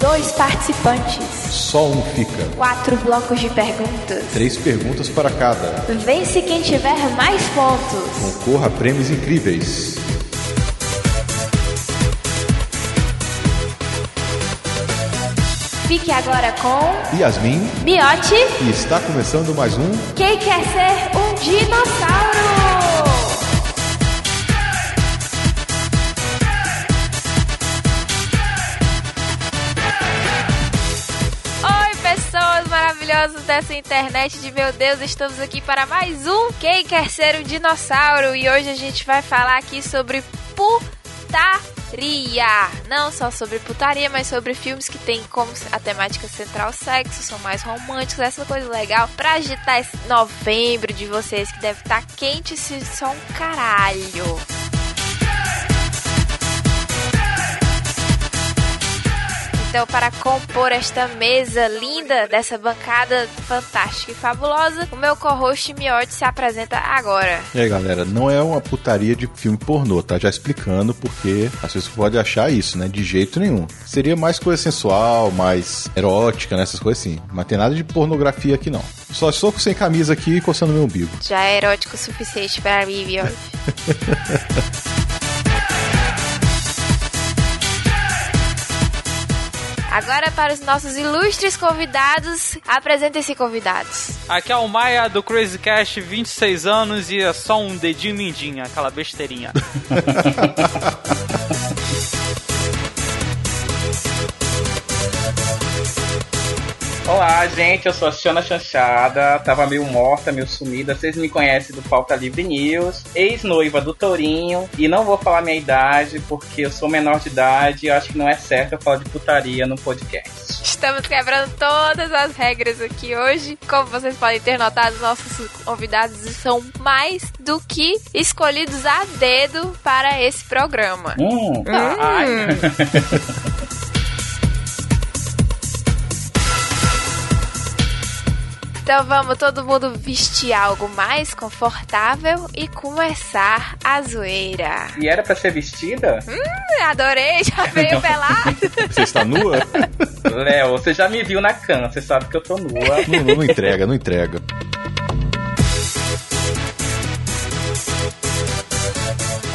Dois participantes. Só um fica. Quatro blocos de perguntas. Três perguntas para cada. Vence quem tiver mais pontos. Concorra a prêmios incríveis. Fique agora com Yasmin Miote. e está começando mais um Quem quer ser um dinossauro? Oi, pessoas maravilhosas dessa internet de meu Deus, estamos aqui para mais um Quem quer ser um dinossauro? E hoje a gente vai falar aqui sobre putaria. Não só sobre putaria, mas sobre filmes que tem como a temática central sexo, são mais românticos, essa coisa legal pra agitar esse novembro de vocês que deve estar quente se só um caralho. Então, para compor esta mesa linda dessa bancada fantástica e fabulosa, o meu co-host Miotti se apresenta agora. E aí, galera, não é uma putaria de filme pornô, tá? Já explicando porque as pessoas podem achar isso, né? De jeito nenhum. Seria mais coisa sensual, mais erótica, né? Essas coisas assim. Mas tem nada de pornografia aqui, não. Só estou sem camisa aqui e coçando meu umbigo. Já é erótico o suficiente para mim, Miotti. Agora, para os nossos ilustres convidados, apresentem-se convidados. Aqui é o Maia do Crazy Cash, 26 anos e é só um dedinho mindinho, aquela besteirinha. Olá, gente, eu sou a Xana Chanchada, tava meio morta, meio sumida, vocês me conhecem do Pauta Livre News, ex-noiva do Tourinho, e não vou falar minha idade, porque eu sou menor de idade e acho que não é certo eu falar de putaria no podcast. Estamos quebrando todas as regras aqui hoje. Como vocês podem ter notado, nossos convidados são mais do que escolhidos a dedo para esse programa. Hum, ai. Então vamos todo mundo vestir algo mais confortável e começar a zoeira. E era pra ser vestida? Hum, adorei, já veio pelado. Você está nua? Léo, você já me viu na cama, você sabe que eu tô nua. não, não, não entrega, não entrega.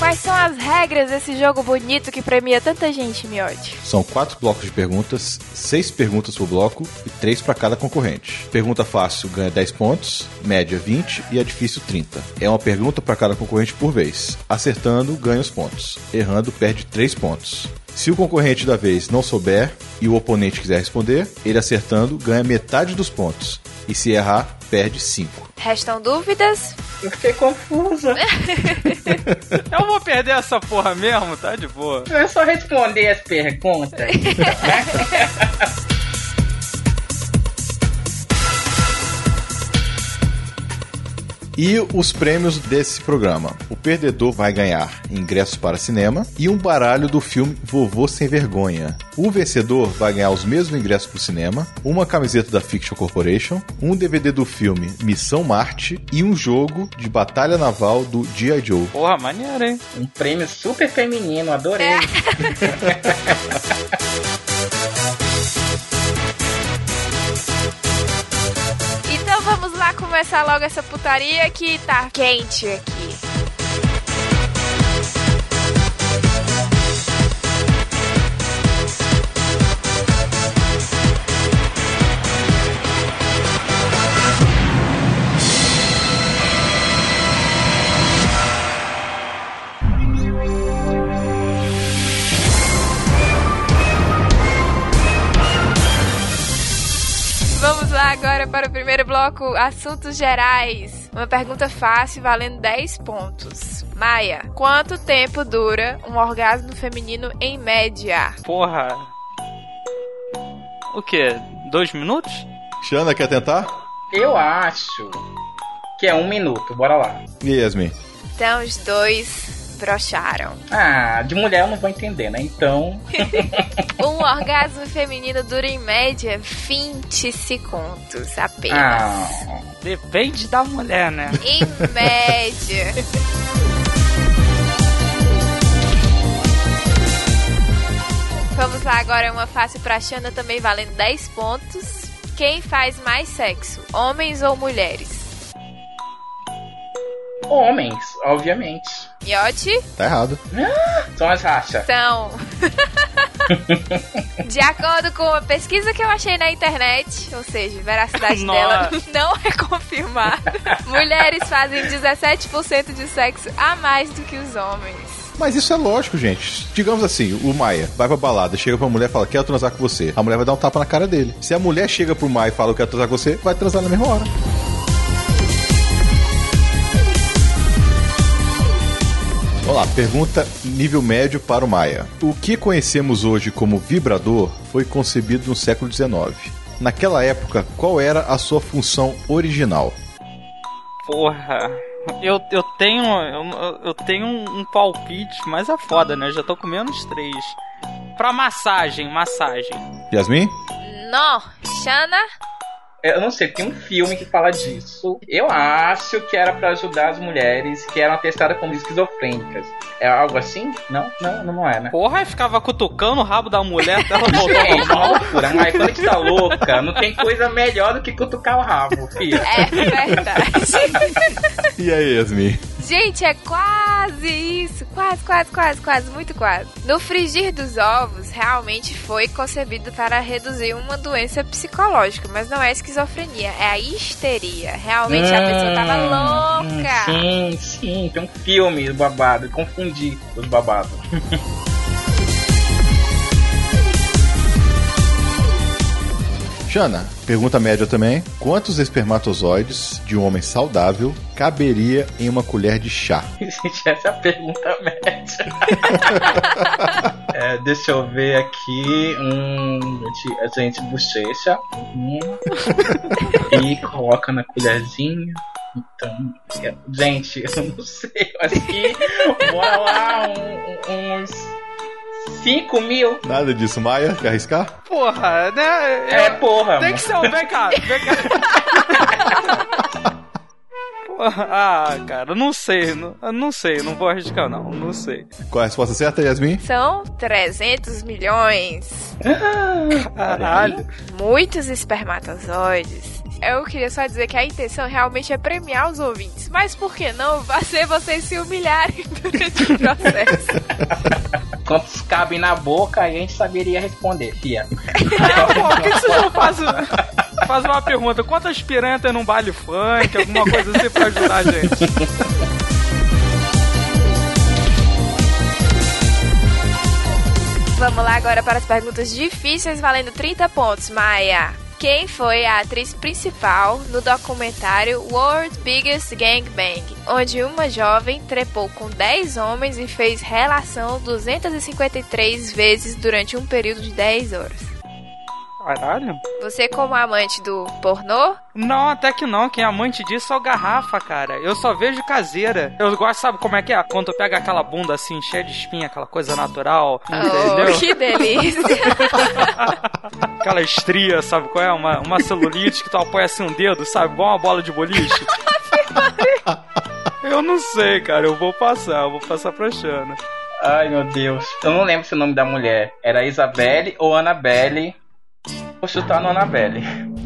Quais são as regras desse jogo bonito que premia tanta gente, Miotti? São quatro blocos de perguntas, seis perguntas por bloco e três para cada concorrente. Pergunta fácil ganha 10 pontos, média 20 e a difícil 30. É uma pergunta para cada concorrente por vez. Acertando, ganha os pontos. Errando, perde 3 pontos. Se o concorrente da vez não souber e o oponente quiser responder, ele acertando ganha metade dos pontos. E se errar, perde 5. Restam dúvidas? Eu fiquei confusa. Eu vou perder essa porra mesmo, tá de boa. É só responder as perguntas. E os prêmios desse programa. O perdedor vai ganhar ingressos para cinema e um baralho do filme Vovô Sem Vergonha. O vencedor vai ganhar os mesmos ingressos para o cinema, uma camiseta da Fiction Corporation, um DVD do filme Missão Marte e um jogo de batalha naval do G.I. Joe. Porra, maneiro, hein? Um prêmio super feminino, adorei. Então começar logo essa putaria que tá quente aqui. Agora para o primeiro bloco, assuntos gerais. Uma pergunta fácil valendo 10 pontos. Maia, quanto tempo dura um orgasmo feminino em média? Porra. O quê? Dois minutos? Xana, quer tentar? Eu acho que é um minuto. Bora lá. E Yasmin? Então os dois brocharam. Ah, de mulher eu não vou entender, né? Então. Um orgasmo feminino dura em média 20 segundos apenas. Ah. Depende da mulher, né? Em média. Vamos lá agora, uma fácil pra Xana também valendo 10 pontos. Quem faz mais sexo, homens ou mulheres? Homens, obviamente. Yote? Tá errado. São as rachas. São. De acordo com uma pesquisa que eu achei na internet, ou seja, a veracidade dela Nossa. não é confirmada, mulheres fazem 17% de sexo a mais do que os homens. Mas isso é lógico, gente. Digamos assim, o Maia vai pra balada, chega pra mulher e fala, quero transar com você. A mulher vai dar um tapa na cara dele. Se a mulher chega pro Maia e fala, eu quero transar com você, vai transar na mesma hora. Vamos lá, pergunta nível médio para o Maia. O que conhecemos hoje como vibrador foi concebido no século XIX. Naquela época, qual era a sua função original? Porra. Eu, eu tenho. Eu, eu tenho um, um palpite, mas é foda, né? Já tô com menos três. Pra massagem, massagem. Yasmin? Não, Xana? Eu não sei, tem um filme que fala disso. Eu acho que era pra ajudar as mulheres que eram testadas como esquizofrênicas. É algo assim? Não, não, não é, né? Porra, eu ficava cutucando o rabo da mulher até ela voltar Gente, uma loucura, mas quando a gente tá louca, não tem coisa melhor do que cutucar o rabo, filho. É verdade. E aí, Yasmin? Gente, é quase isso. Quase, quase, quase, quase, muito quase. No frigir dos ovos, realmente foi concebido para reduzir uma doença psicológica, mas não é esquizofrenia, é a histeria. Realmente a pessoa tava Hum, louca. Sim, sim, tem um filme do babado, confundi os babados. Jana, pergunta média também. Quantos espermatozoides de um homem saudável caberia em uma colher de chá? Gente, essa é a pergunta média. É, deixa eu ver aqui. Um, a gente, a gente bochecha. Uhum. e coloca na colherzinha. Então, é, gente, eu não sei. eu Acho que. Bora lá, um- um- uns 5 mil. Nada disso, Maia? Quer arriscar? Porra, né? É, porra. Tem mano. que ser um. Vem cá, vem cá. Porra, ah, cara, não sei. Não, não sei, não vou arriscar, não. Não sei. Qual é a resposta certa, Yasmin? São 300 milhões. Caralho. Muitos espermatozoides. Eu queria só dizer que a intenção realmente é premiar os ouvintes. Mas por que não fazer vocês se humilharem durante o processo? Quantos cabem na boca, aí a gente saberia responder, fia. É, pô, por que, que vocês não fazem. Faz uma pergunta: quantas piranhas tem num baile funk? Alguma coisa assim pra ajudar a gente. Vamos lá agora para as perguntas difíceis valendo 30 pontos, Maia. Quem foi a atriz principal no documentário World's Biggest Gangbang, onde uma jovem trepou com 10 homens e fez relação 253 vezes durante um período de 10 horas? Caralho? Você, como amante do pornô, Não, até que não. Quem é amante disso é o garrafa, cara. Eu só vejo caseira. Eu gosto, sabe como é que é? Quando tu pega aquela bunda assim, cheia de espinha, aquela coisa natural, entendeu? oh, que delícia! Aquela estria, sabe qual é? Uma, uma celulite que tu apoia assim um dedo, sabe? Igual uma bola de boliche. Eu não sei, cara. Eu vou passar. Eu vou passar pra Xana. Ai, meu Deus. Eu não lembro se o nome da mulher era Isabelle ou Annabelle. Vou chutar no Annabelle.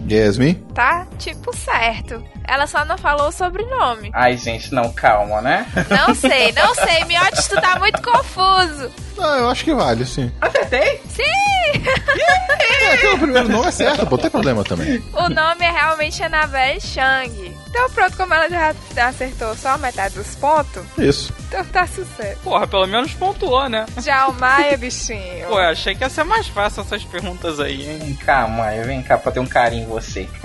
Yasmin? tá tipo certo. Ela só não falou o sobrenome. Ai, gente, não, calma, né? Não sei, não sei. Miotes, tu tá muito confuso. Ah, eu acho que vale, sim. Acertei? Sim! É, que o primeiro nome é certo, pô, não tem problema também. O nome é realmente Annabelle Chang. Então pronto, como ela já acertou só a metade dos pontos, Isso. Então tá sucesso. Porra, pelo menos pontuou, né? Já o Maia, bichinho. Pô, eu achei que ia ser mais fácil essas perguntas aí, hein? Vem cá, mãe, vem cá pra ter um carinho em você.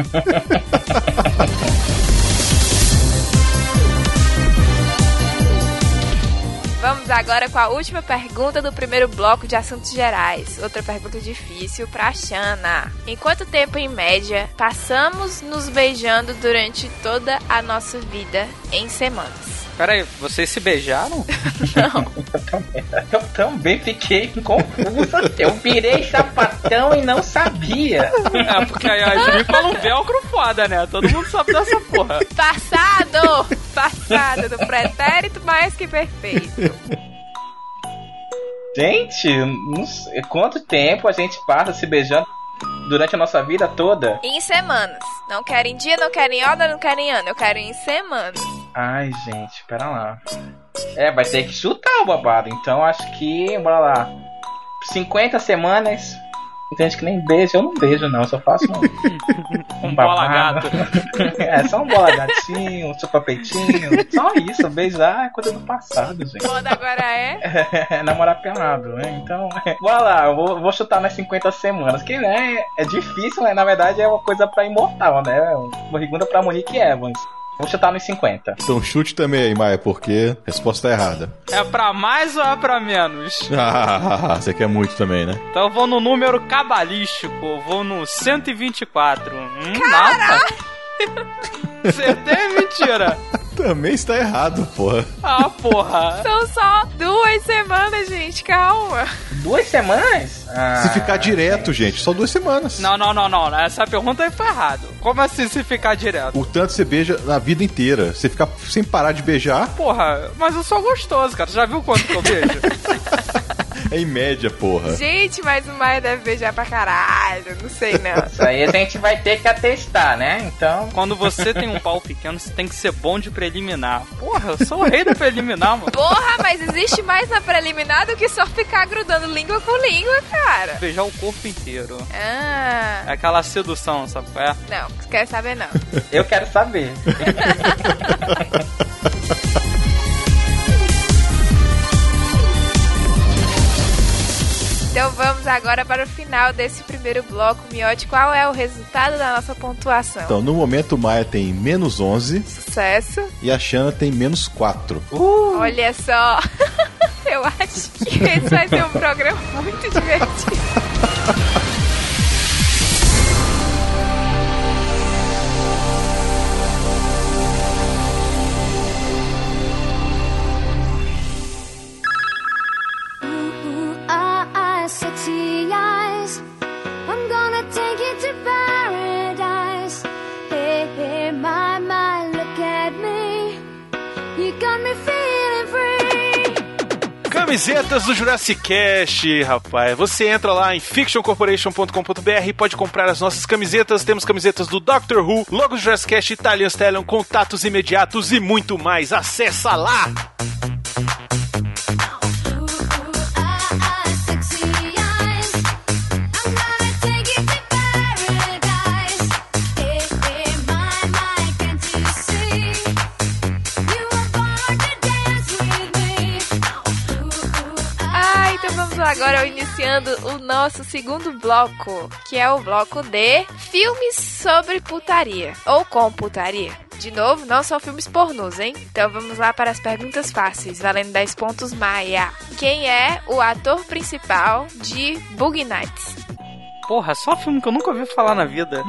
Vamos agora com a última pergunta do primeiro bloco de assuntos gerais. Outra pergunta difícil pra Xana. Em quanto tempo, em média, passamos nos beijando durante toda a nossa vida em semanas? Pera aí, vocês se beijaram? Eu também fiquei confusa. Eu virei sapatão e não sabia. É, porque a Yasmin fala um velcro foda, né? Todo mundo sabe dessa porra. Passado! Passado do pretérito mais que perfeito. Gente, não sei, quanto tempo a gente passa se beijando durante a nossa vida toda? Em semanas. Não quero em dia, não quero em hora, não quero em ano. Eu quero em semanas. Ai, gente, pera lá. É, vai ter que chutar o babado. Então acho que, bora lá. 50 semanas. Tem gente que nem beija, eu não beijo não, só faço um, Um bola babado. é, só um bola gatinho, um chupa peitinho. Só isso, beijar é coisa do passado, gente. Moda agora é. namorar pelado, né? Então, bora lá, eu vou, vou chutar nas 50 semanas, que né, é difícil, né? Na verdade é uma coisa pra imortal, né? Uma pergunta pra Monique Evans. Vou chutar nos 50. Então chute também aí, Maia, porque a resposta tá errada. É pra mais ou é pra menos? Ah, você quer muito também, né? Então eu vou no número cabalístico, eu vou no 124. Hum, nada. Acertei ou mentira? Também está errado, porra. Ah, porra. São só duas semanas, gente. Calma. Duas semanas? Ah, Se ficar direto, gente, só duas semanas. Não, não, não, não. Essa pergunta aí foi errado. Como assim se ficar direto? O tanto você beija na vida inteira. Você ficar sem parar de beijar Porra, mas eu sou gostoso, cara. Já viu quanto que eu beijo? é em média, porra. Gente, mas o Maia deve beijar pra caralho. Não sei, não. Isso aí a gente vai ter que atestar, né? Então. Quando você tem um pau pequeno, você tem que ser bom de preliminar. Porra, eu sou o rei da preliminar, mano. Porra, mas existe mais na preliminar do que só ficar grudando língua com língua, cara. Beijar o corpo inteiro. Ah. É aquela sedução, sabe qual é? Não, quer saber não. Eu quero saber. Então vamos agora para o final desse primeiro bloco. Miote, qual é o resultado da nossa pontuação? Então, no momento, o Maia tem menos 11 Sucesso. e a Xana tem menos 4. Olha só. Eu acho que esse vai ser um programa muito divertido. sexy eyes. I'm gonna take you to paradise. Hey, hey, my, my, look at me. You got me feeling free. Camisetas do Jurassic Cast, rapaz. Você entra lá em fictioncorporation.com.br e pode comprar as nossas camisetas. Temos camisetas do Doctor Who, logo Jurassic Cast, Italian Stallion, contatos imediatos e muito mais. Acessa lá! Agora iniciando o nosso segundo bloco, que é o bloco de filmes sobre putaria ou com putaria. De novo, não são filmes pornôs, hein? Então vamos lá para as perguntas fáceis, valendo 10 pontos Maia. Quem é o ator principal de Boogie Nights? Porra, só filme que eu nunca ouvi falar na vida.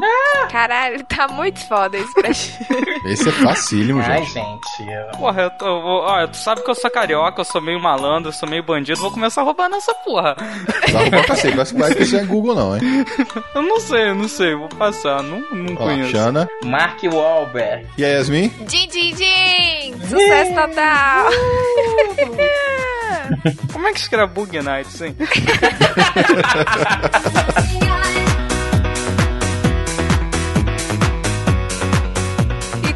Caralho, tá muito foda isso pra gente. Esse é facílimo, Ai, gente. gente. eu- Porra, eu tô. eu vou- Ó, tu sabe que eu sou carioca, eu sou meio malandro, eu sou meio bandido, vou começar a roubar nessa porra. Vai roubar cacete, vai vai que isso é Google não, hein? Eu não sei, eu não sei, vou passar, não, não Ó, conheço. Xana. Mark Wahlberg. E a Yasmin? Din, din, din! Sucesso total! Como é que escreve Bug Nights, hein?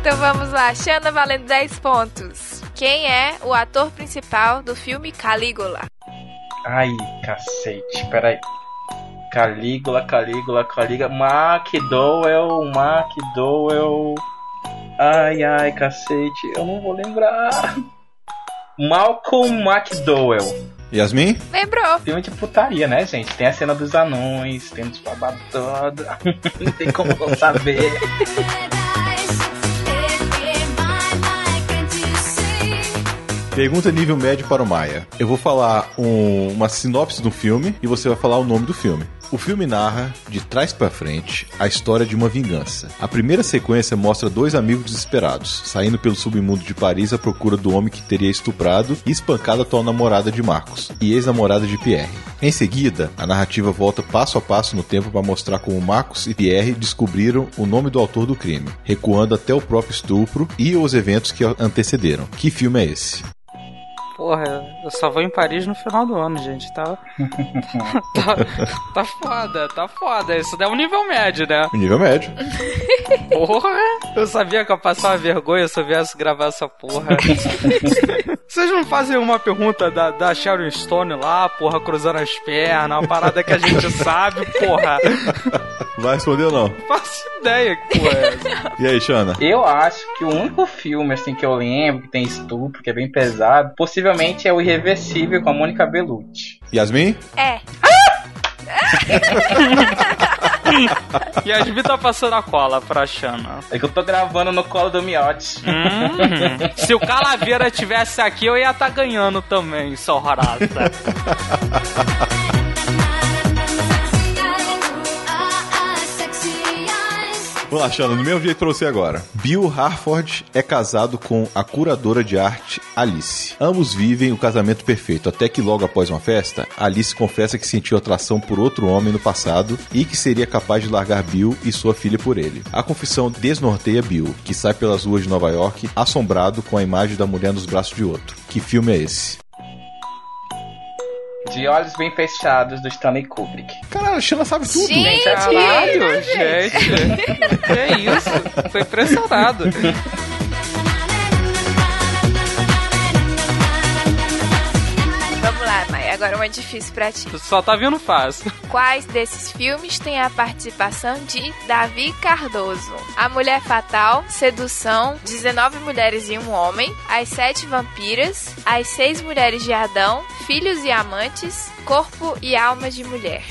Então vamos lá, Xana valendo 10 pontos. Quem é o ator principal do filme Calígula? Ai, cacete, peraí. Calígula, Calígula, Calígula. McDowell, McDowell. Ai, ai, cacete, eu não vou lembrar. Malcolm McDowell. Yasmin? Lembrou. Filme de putaria, né, gente? Tem a cena dos anões, tem os babados todos. não tem como não saber. Pergunta nível médio para o Maia. Eu vou falar um- uma sinopse do filme e você vai falar o nome do filme. O filme narra, de trás pra frente, a história de uma vingança. A primeira sequência mostra dois amigos desesperados, saindo pelo submundo de Paris à procura do homem que teria estuprado e espancado a atual namorada de Marcos e ex-namorada de Pierre. Em seguida, a narrativa volta passo a passo no tempo para mostrar como Marcos e Pierre descobriram o nome do autor do crime, recuando até o próprio estupro e os eventos que antecederam. Que filme é esse? Porra, eu só vou em Paris no final do ano, gente. Tá. tá, tá foda, tá foda. Isso é um nível médio, né? Nível médio. Porra! Eu sabia que eu ia passar uma vergonha se eu viesse gravar essa porra. Vocês não fazem uma pergunta da, da Sharon Stone lá, porra, cruzando as pernas, uma parada que a gente sabe, porra. Vai responder ou não? Faço ideia que porra é essa. E aí, Xana? Eu acho que o único filme assim que eu lembro que tem estupro, que é bem pesado, possivelmente é o Irreversível com a Mônica Bellucci. Yasmin? É. Yasmin tá passando a cola pra Xana. É que eu tô gravando no colo do Miotti. Hum, se o Calaveira tivesse aqui, eu ia estar ganhando também, sua raça. Vamos lá, Xana, no meu pra você agora. Bill Harford é casado com a curadora de arte Alice. Ambos vivem o casamento perfeito, até que logo após uma festa, Alice confessa que sentiu atração por outro homem no passado e que seria capaz de largar Bill e sua filha por ele. A confissão desnorteia Bill, que sai pelas ruas de Nova York assombrado com a imagem da mulher nos braços de outro. Que filme é esse? De Olhos Bem Fechados, do Stanley Kubrick. Caralho, a Xana sabe tudo. Gente, Caralho, gente. Que isso? Tô impressionado. Agora uma difícil pra ti. Só tá vindo fácil. Quais desses filmes têm a participação de Davi Cardoso? A Mulher Fatal, Sedução, 19 Mulheres e um Homem, As Sete Vampiras, As Seis Mulheres de Adão, Filhos e Amantes, Corpo e Alma de Mulher.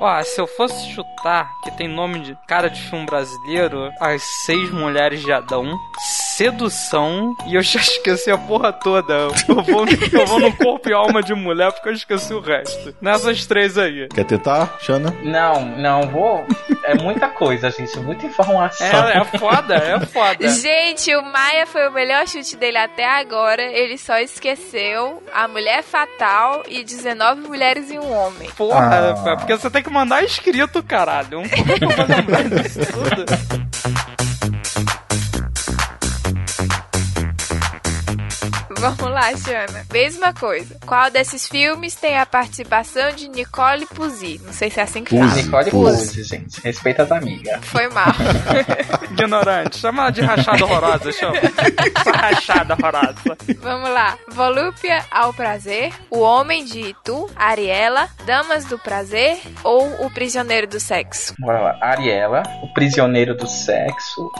Ó, se eu fosse chutar, que tem nome de cara de filme brasileiro, As Seis Mulheres de Adão, Sedução, e eu já esqueci a porra toda. Eu vou, eu vou no corpo e alma de mulher porque eu esqueci o resto. Nessas três aí. Quer tentar, Xana? Não, não vou. É muita coisa, gente. Muita informação. É, é foda, é foda. Gente, o Maia foi o melhor chute dele até agora. Ele só esqueceu A Mulher Fatal e 19 Mulheres e um Homem. Porra, Ah. é porque você tem que mandar escrito, caralho. Como é que disso tudo? Vamos lá, Xana. Mesma coisa. Qual desses filmes tem a participação de Nicole Puzzi? Não sei se é assim que fala. Puzzi. Nicole Pose. Pose, gente. Respeita as amigas. Foi mal. Ignorante. Chama ela de rachada horrorosa, chama. Rachada horrorosa. Vamos lá. Volúpia ao prazer, O Homem de Itu, Ariela, Damas do Prazer ou O Prisioneiro do Sexo? Bora lá. Ariela, o prisioneiro do sexo.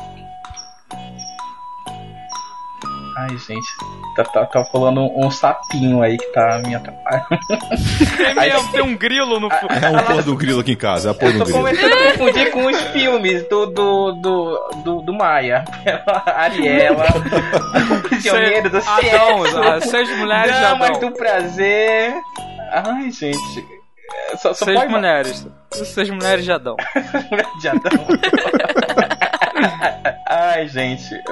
Ai, gente. Tá, tá, tá falando um sapinho aí que tá me atrapalhando. Tem mesmo, tem um grilo no fundo. É um porra do grilo aqui em casa, é a porra Eu do tô grilo. começando a confundir com os filmes do, do, do, do, do Maia. Ariela, o prisioneiro do sexo. Adão, seis mulheres de Damas Adão. do prazer. Ai, gente. Só, só Seis pode mulheres. Seis mulheres de Adão. de Adão. Ai, gente.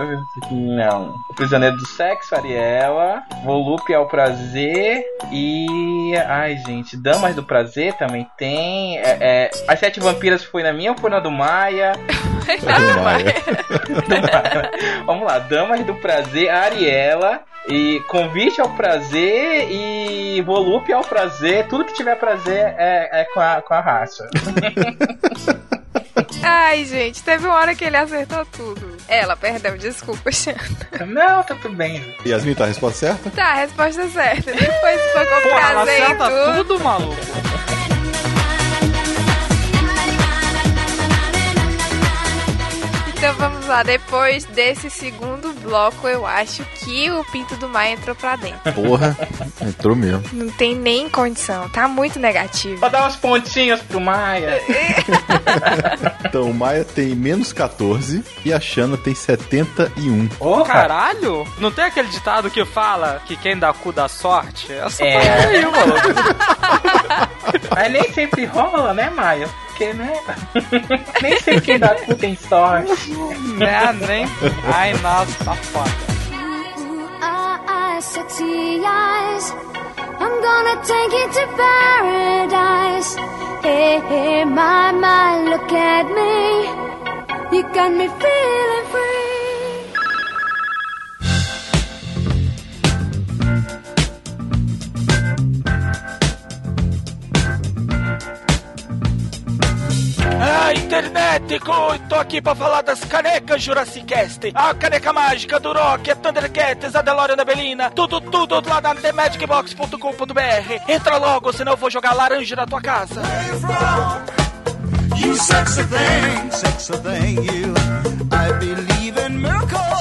Não. O Prisioneiro do Sexo, Ariela. Volúpia ao Prazer. E. Ai, gente. Damas do Prazer também tem. É, é, As Sete Vampiras foi na minha ou foi na do Maia? Do Maia. Do Maia. Vamos lá. Damas do Prazer, Ariela. E Convite ao Prazer e Volúpia ao Prazer. Tudo que tiver prazer é, é com, a, com a raça. Ai, gente, teve uma hora que ele acertou tudo. Ela, perdão, desculpa, Xana. Não, tá tudo bem. Yasmin, tá a resposta certa? Tá, a resposta é certa. Depois foi com Porra, ela prazer e acerta tudo. tudo, maluco. Então vamos lá, depois desse segundo bloco, eu acho que o Pinto do Maia entrou pra dentro. Porra, entrou mesmo. Não tem nem condição, tá muito negativo. Vou dar uns pontinhos pro Maia. Então, o Maia tem menos 14 e a Xana tem 71. Porra! Caralho! Não tem aquele ditado que fala que quem dá cu dá sorte? Essa É. aí, maluco. Mas nem sempre rola, né, Maia? Porque, né? nem sempre quem dá cu tem sorte. né, nem. Ai, nossa, tá foda. Sexy eyes. I'm gonna take you to paradise. Hey, hey, my, my, look at me. You got me feeling free. Ah, internet, co- tô aqui pra falar das canecas Jurassic Cast. A caneca mágica do Rock, a Thundercats, a DeLorean da Belina. Tudo, tudo lá na TheMagicBox.com.br. Entra logo, senão eu vou jogar laranja na tua casa. You sexy thing, sexy thing, you. I believe in miracles.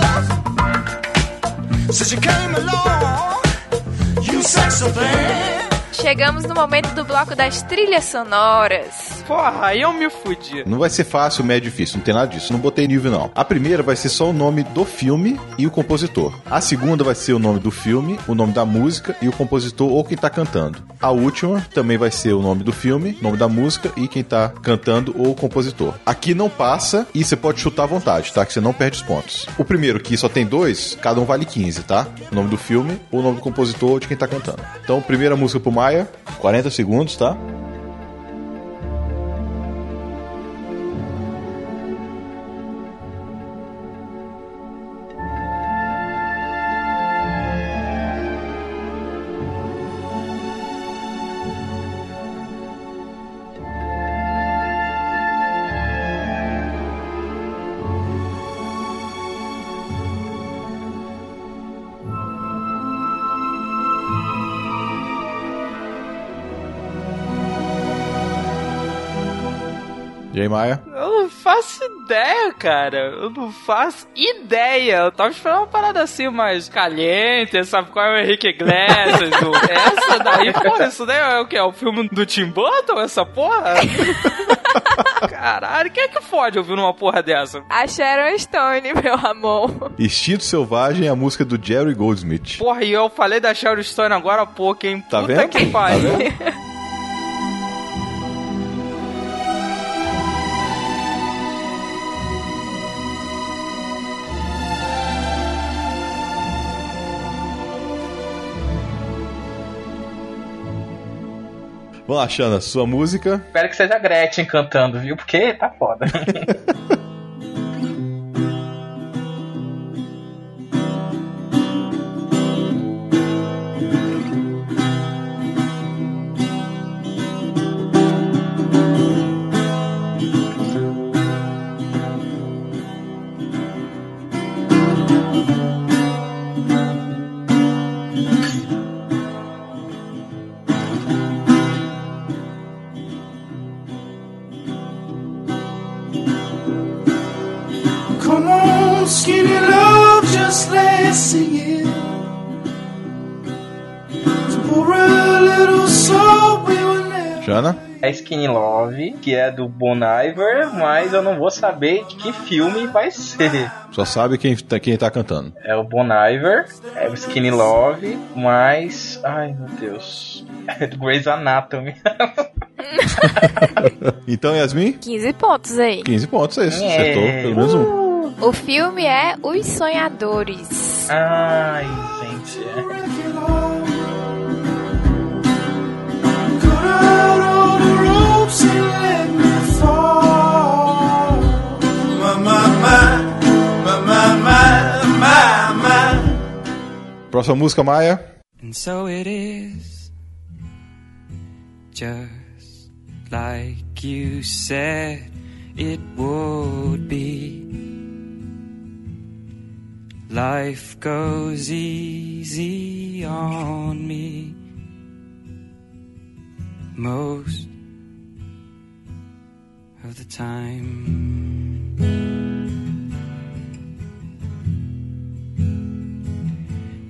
Since you came along, you sexy thing. Chegamos no momento do bloco das trilhas sonoras. Porra, aí eu me fudi. Não vai ser fácil, médio difícil, não tem nada disso. Não botei nível, não. A primeira vai ser só o nome do filme e o compositor. A segunda vai ser o nome do filme, o nome da música e o compositor ou quem tá cantando. A última também vai ser o nome do filme, nome da música e quem tá cantando ou o compositor. Aqui não passa e você pode chutar à vontade, tá? Que você não perde os pontos. O primeiro, que só tem dois, cada um vale 15, tá? O nome do filme, o nome do compositor ou de quem tá cantando. Então, primeira música pro Maia, 40 segundos, tá? Aí, Maia? Eu não faço ideia, cara. Eu não faço ideia. Eu tava esperando uma parada assim, mais caliente, sabe qual é o Henrique Iglesias? Essa daí, porra, isso daí é o que? É o filme do Tim Burton, essa porra? Caralho, quem é que fode ouvindo uma porra dessa? A Sharon Stone, meu amor. Instinto Selvagem é a música do Jerry Goldsmith. Porra, e eu falei da Sharon Stone agora há pouco, hein? Tá Puta vendo? que Tá pariu. vendo? Vamos lá, Xana, sua música. Espero que seja a Gretchen cantando, viu? Porque tá foda. Jana? É Skinny Love, que é do Bon Iver, mas eu não vou saber de que filme vai ser. Só sabe quem tá, quem tá cantando. É o Bon Iver, é o Skinny Love, mas. Ai meu Deus. É do Grey's Anatomy. Então, Yasmin? 15 pontos aí. 15 pontos, é isso. É. Acertou pelo menos um. O filme é Os Sonhadores. Ai, gente. Cut out all the ropes and let me fall. My, my, my, my, my, my, my, my. Próxima música, Maia. And so it is, just like you said it would be. Life goes easy on me most of the time.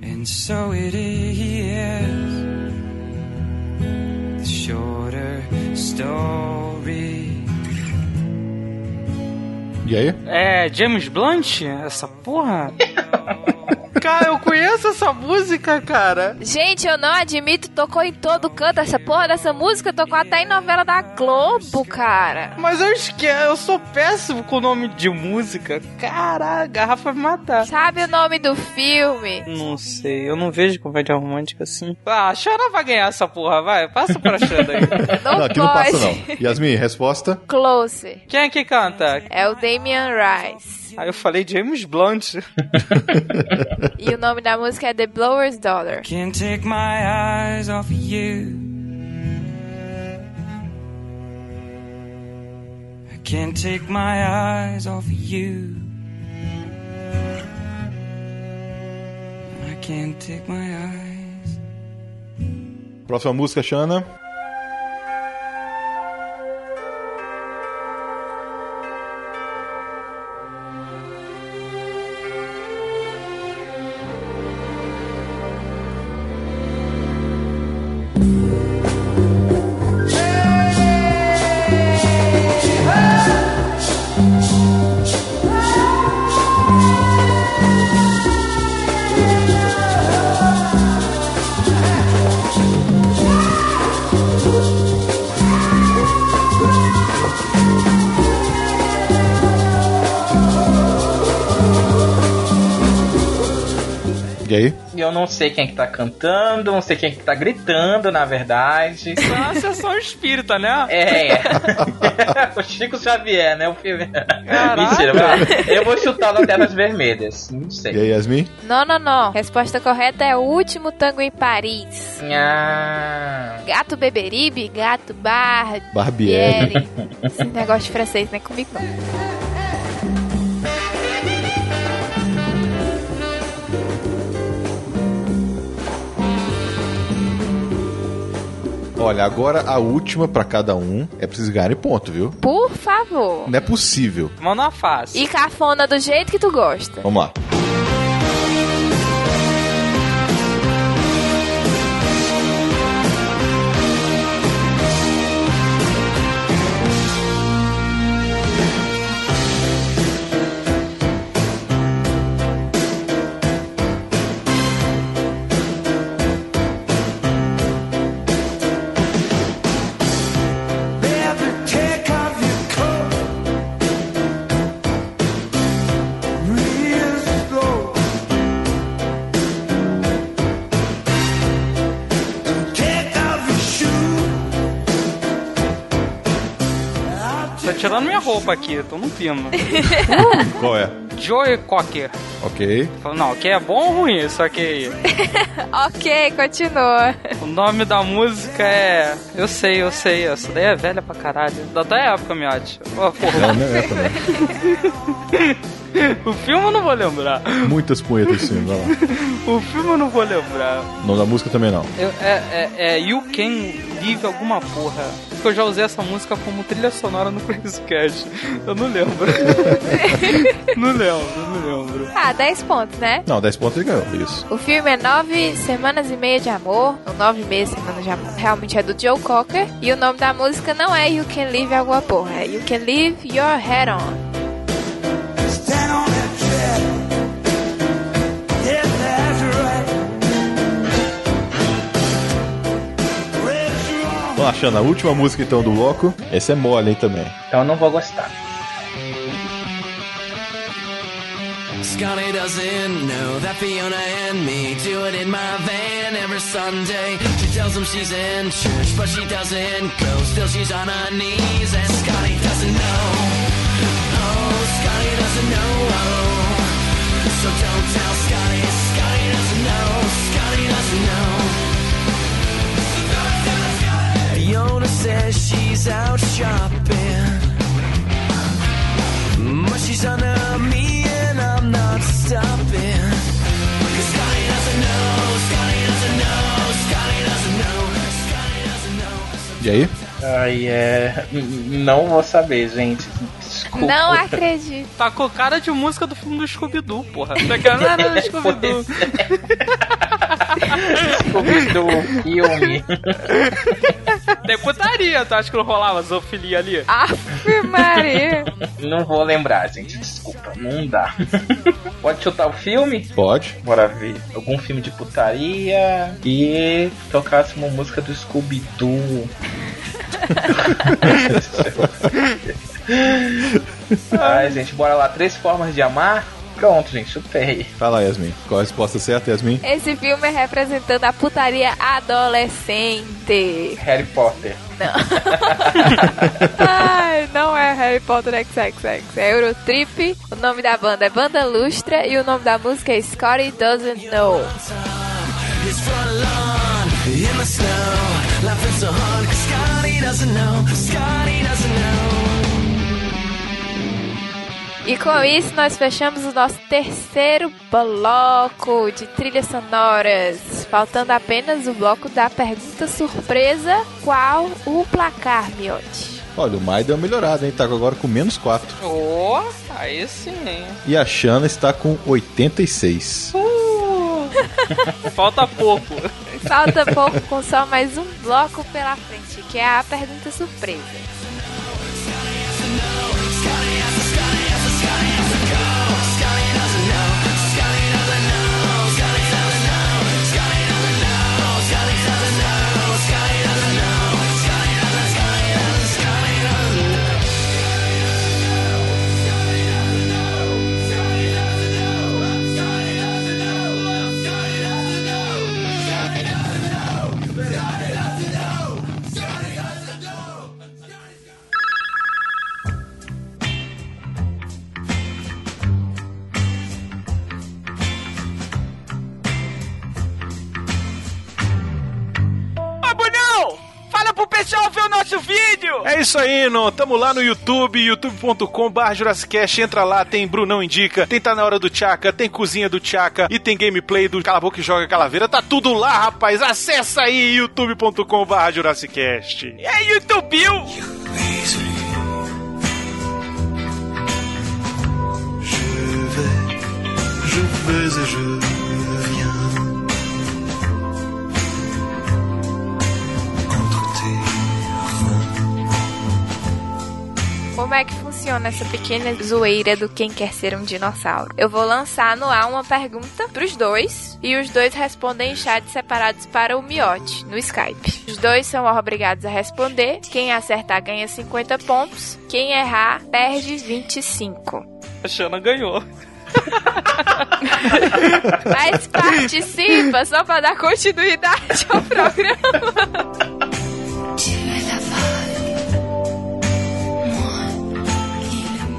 And so it is the shorter story. E aí? É James Blunt? Essa porra? cara, eu conheço essa música, cara. Gente, eu não admito, tocou em todo canto. Essa porra dessa música tocou até em novela da Globo, cara. Mas eu esqueço, eu sou péssimo com o nome de música. Caraca, a Rafa vai me matar. Sabe o nome do filme? Não sei, eu não vejo comédia romântica assim. Ah, a Xana vai ganhar essa porra, vai. Passa pra Xana aí. Não, Não, aqui pode. não passa não. Yasmin, resposta? Close. Quem é que canta? É o Damian Rice. Aí eu falei James Blunt. E o nome da música é The Blower's Daughter. Can't take my eyes off of you. I can't take my eyes off of you. I can't take my eyes. Próxima música, Xana. E? E eu não sei quem é que tá cantando, não sei quem é que tá gritando, na verdade. É uma sessão espírita, né? É, é. o Chico Xavier, né? O filme. Caraca. Mentira, mas eu vou chutar Lanternas Vermelhas. Não E sei. aí, Yasmin? Não, não, não. Resposta correta é o último tango em Paris. Ah, Gato Beberibe, gato Bar... Barbieri. Esse negócio de francês, não é comigo não. Olha, agora a última pra cada um é pra vocês ganharem ponto, viu? Por favor. Não é possível. Mão na face. E cafona do jeito que tu gosta. Vamos lá. Tirando minha roupa aqui, tô no pino. Qual é? Joey Cocker. Ok. Falou, Não, que é bom ou ruim isso aqui? ok, continua. O nome da música é. Eu sei, eu sei. Essa daí é velha pra caralho. Da tua época, Miotti. Ó, porra. É também. O filme eu não vou lembrar. Muitas punhetas sim, vai lá. O filme eu não vou lembrar. O nome da música também não. Eu- é, é, é You Can Live alguma porra. Porque eu já usei essa música como trilha sonora no Crazy Cat. Eu não lembro. não lembro, não lembro. Ah, 10 pontos, né? Não, 10 pontos ele ganhou, isso. O filme é Nove Semanas e Meia de Amor, ou Nove Meses Semanas de Amor. Realmente é do Joe Cocker. E o nome da música não é You Can Live alguma porra, é You Can Leave Your Head On. Xana, a última música então do bloco. Essa é mole, hein, também. então eu não vou gostar. Scotty doesn't know that Fiona and me do it in my van every Sunday. She tells him she's in church, but she doesn't go. Still, she's on her knees, and Scotty doesn't know. Oh, Scotty doesn't know. So don't tell Mona says she's out shopping. But she's under me and I'm not stopping. Cause Scotty doesn't know, Scotty doesn't know, Scotty doesn't know, Scotty doesn't know. E aí? Ai, é. Não vou saber, gente. Desculpa. Não acredito. Tá com cara de música do filme do Scooby-Doo, porra. Tá Pegando cara do é. Scooby-Doo. Scooby-Doo, filme. Tem putaria, tu acha que não rolava zoofilia ali? Maria. Não vou lembrar, gente. Desculpa, não dá. Pode chutar o filme? Pode. Bora ver. Algum filme de putaria e tocasse uma música do Scooby-Doo. Ai, gente, bora lá. Três formas de amar. Pronto, gente, chutei. Fala, Yasmin. Qual a resposta certa, Yasmin? Esse filme é representando a putaria adolescente. Harry Potter. Ai, não é Harry Potter XXX, é Eurotrip. O nome da banda é Banda Lustra e o nome da música é Scotty Doesn't Know. In the snow, laughing so hard 'cause Scotty doesn't know, Scotty doesn't know. E com isso nós fechamos o nosso terceiro bloco de trilhas sonoras. Faltando apenas o bloco da pergunta surpresa: qual o placar, Miotti? Olha, o Mai deu uma melhorada, hein? Tá agora com menos 4. Ô, aí sim, hein? E a Shana está com 86. Falta pouco. Falta pouco com só mais um bloco pela frente, que é a pergunta surpresa. Isso aí, não. Tamo lá no YouTube, youtube.com.br Jurassicast. Entra lá, tem Brunão Indica, tem Tá Na Hora do Tchaka, tem Cozinha do Tchaka e tem gameplay do Cala Boca e Joga Calaveira. Tá tudo lá, rapaz. Acessa aí, youtube.com.br Jurassicast. É YouTube! Je vais et je Como é que funciona essa pequena zoeira do quem quer ser um dinossauro? Eu vou lançar no ar uma pergunta pros dois e os dois respondem em chats separados para o Miote no Skype. Os dois são obrigados a responder. Quem acertar ganha 50 pontos. Quem errar perde 25. A Xana ganhou. Mas participa só para dar continuidade ao programa.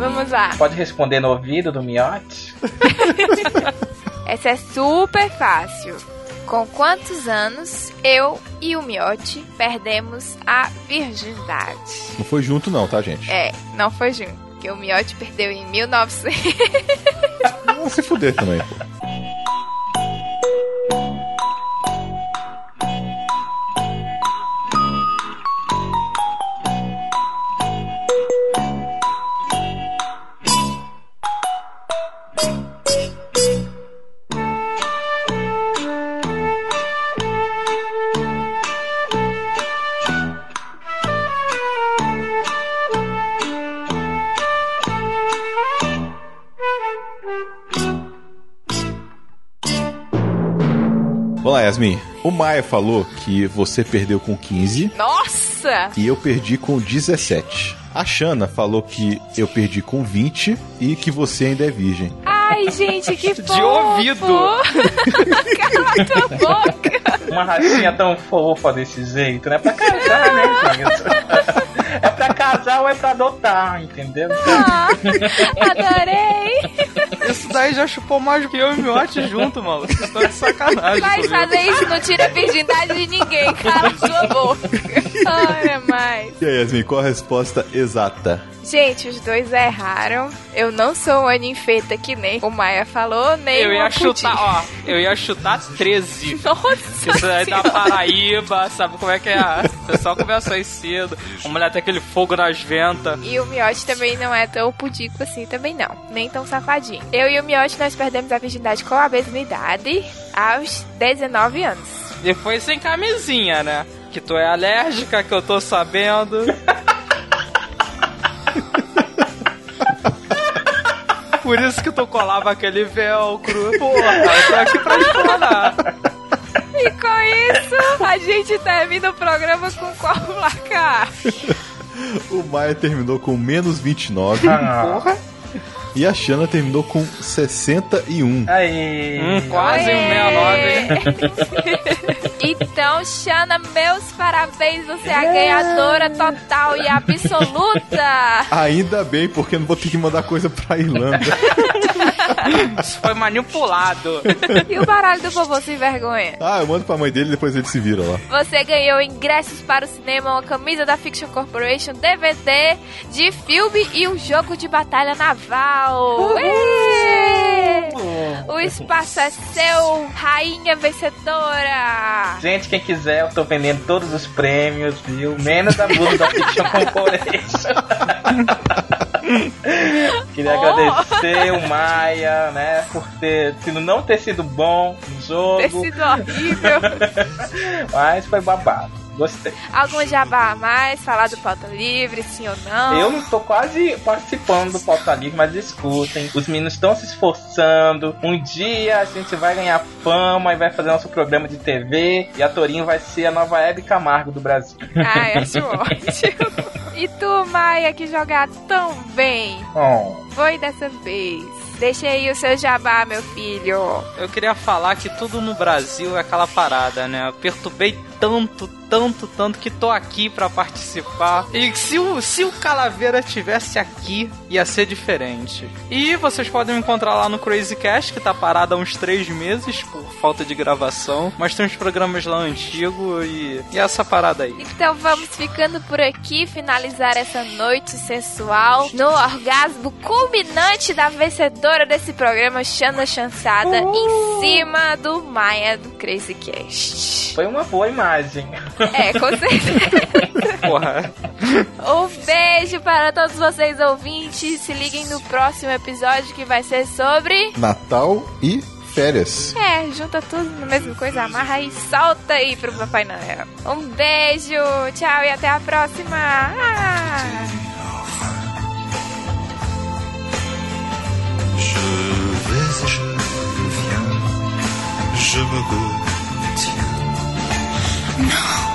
Vamos lá. Pode responder no ouvido do miote? Essa é super fácil. Com quantos anos eu e o Miote perdemos a virgindade? Não foi junto, não, tá, gente? É, não foi junto, porque o Miote perdeu em 1900. Vamos se fuder também, pô. Yasmin. O Maia falou que você perdeu com 15 Nossa! e eu perdi com 17. A Shana falou que eu perdi com 20 e que você ainda é virgem. Ai, gente, que fofo! ouvido. Cala tua boca! Uma racinha tão fofa desse jeito, não é pra casar, né, gente? É pra casar ou é pra adotar, entendeu? Ah, adorei! Isso daí já chupou mais que eu e o Miote junto, maluco. Tá de sacanagem. Vai comigo. fazer isso, não tira a virgindade de ninguém, cala sua boca. E aí, Yasmin, qual a resposta exata? Gente, os dois erraram. Eu não sou uma ninfeta que nem o Maia falou, nem Eu ia chutar, ó, eu ia chutar 13. Nossa Isso aí da. Paraíba, sabe como é que é? O pessoal começou aí cedo. A mulher tem aquele fogo nas ventas. E o Miotti também não é tão pudico assim, também não. Nem tão safadinho. Eu e o Miotti, nós perdemos a virgindade com a mesma idade, aos 19 anos. E foi sem camisinha, né? Que tu é alérgica, que eu tô sabendo. Por isso que tu colava aquele velcro. Porra, eu tô aqui pra explorar. E com isso, a gente termina o programa com qual placar? O Maia terminou com menos 29 Ah, e a Xana terminou com 61. aí. Hum, quase um 69, hein? Então, Xana, meus parabéns, você é a ganhadora total e absoluta. Ainda bem, porque eu não vou ter que mandar coisa pra Irlanda. Isso foi manipulado. E o baralho do vovô sem vergonha? ah, eu mando pra mãe dele e depois ele se vira lá. Você ganhou ingressos para o cinema, uma camisa da Fiction Corporation, DVD de filme e um jogo de batalha naval. Ê! O espaço é seu, rainha vencedora. Gente, quem quiser, eu tô vendendo todos os prêmios, viu? Menos a blusa da Fiction Corporation. Queria Oh. agradecer o Maia, né, por ter sido não ter sido bom no jogo, Ter sido horrível. mas foi babado. Gostei. Algum jabá a mais? Falar do pauta livre, sim ou não? Eu não tô quase participando do Pauta Livre, mas escutem. Os meninos estão se esforçando. Um dia a gente vai ganhar fama e vai fazer nosso programa de TV. E a Torinho vai ser a nova Hebe Camargo do Brasil. Ai, acho ótimo. E tu, Maia, que jogar tão bem? Oh. Foi dessa vez. Deixa aí o seu jabá, meu filho. Eu queria falar que tudo no Brasil é aquela parada, né? Eu perturbei tanto, tanto, tanto que tô aqui pra participar. E se o, se o Calaveira tivesse aqui, ia ser diferente. E vocês podem me encontrar lá no Crazy Cast, que tá parado há uns três meses por falta de gravação. Mas tem uns programas lá antigos e, e essa parada aí. Então vamos ficando por aqui, finalizar essa noite sensual no orgasmo culminante da vencedora desse programa, Xana Chançada, em cima do Maia do Crazy Cast. Foi uma boa imagem. É, com certeza. Porra. Um beijo para todos vocês ouvintes. Se liguem no próximo episódio que vai ser sobre. Natal e férias. É, junta tudo na mesma coisa, amarra e solta aí pro Papai Noel. Um beijo, tchau e até a próxima. Ah! Je vais et je viens, je me No.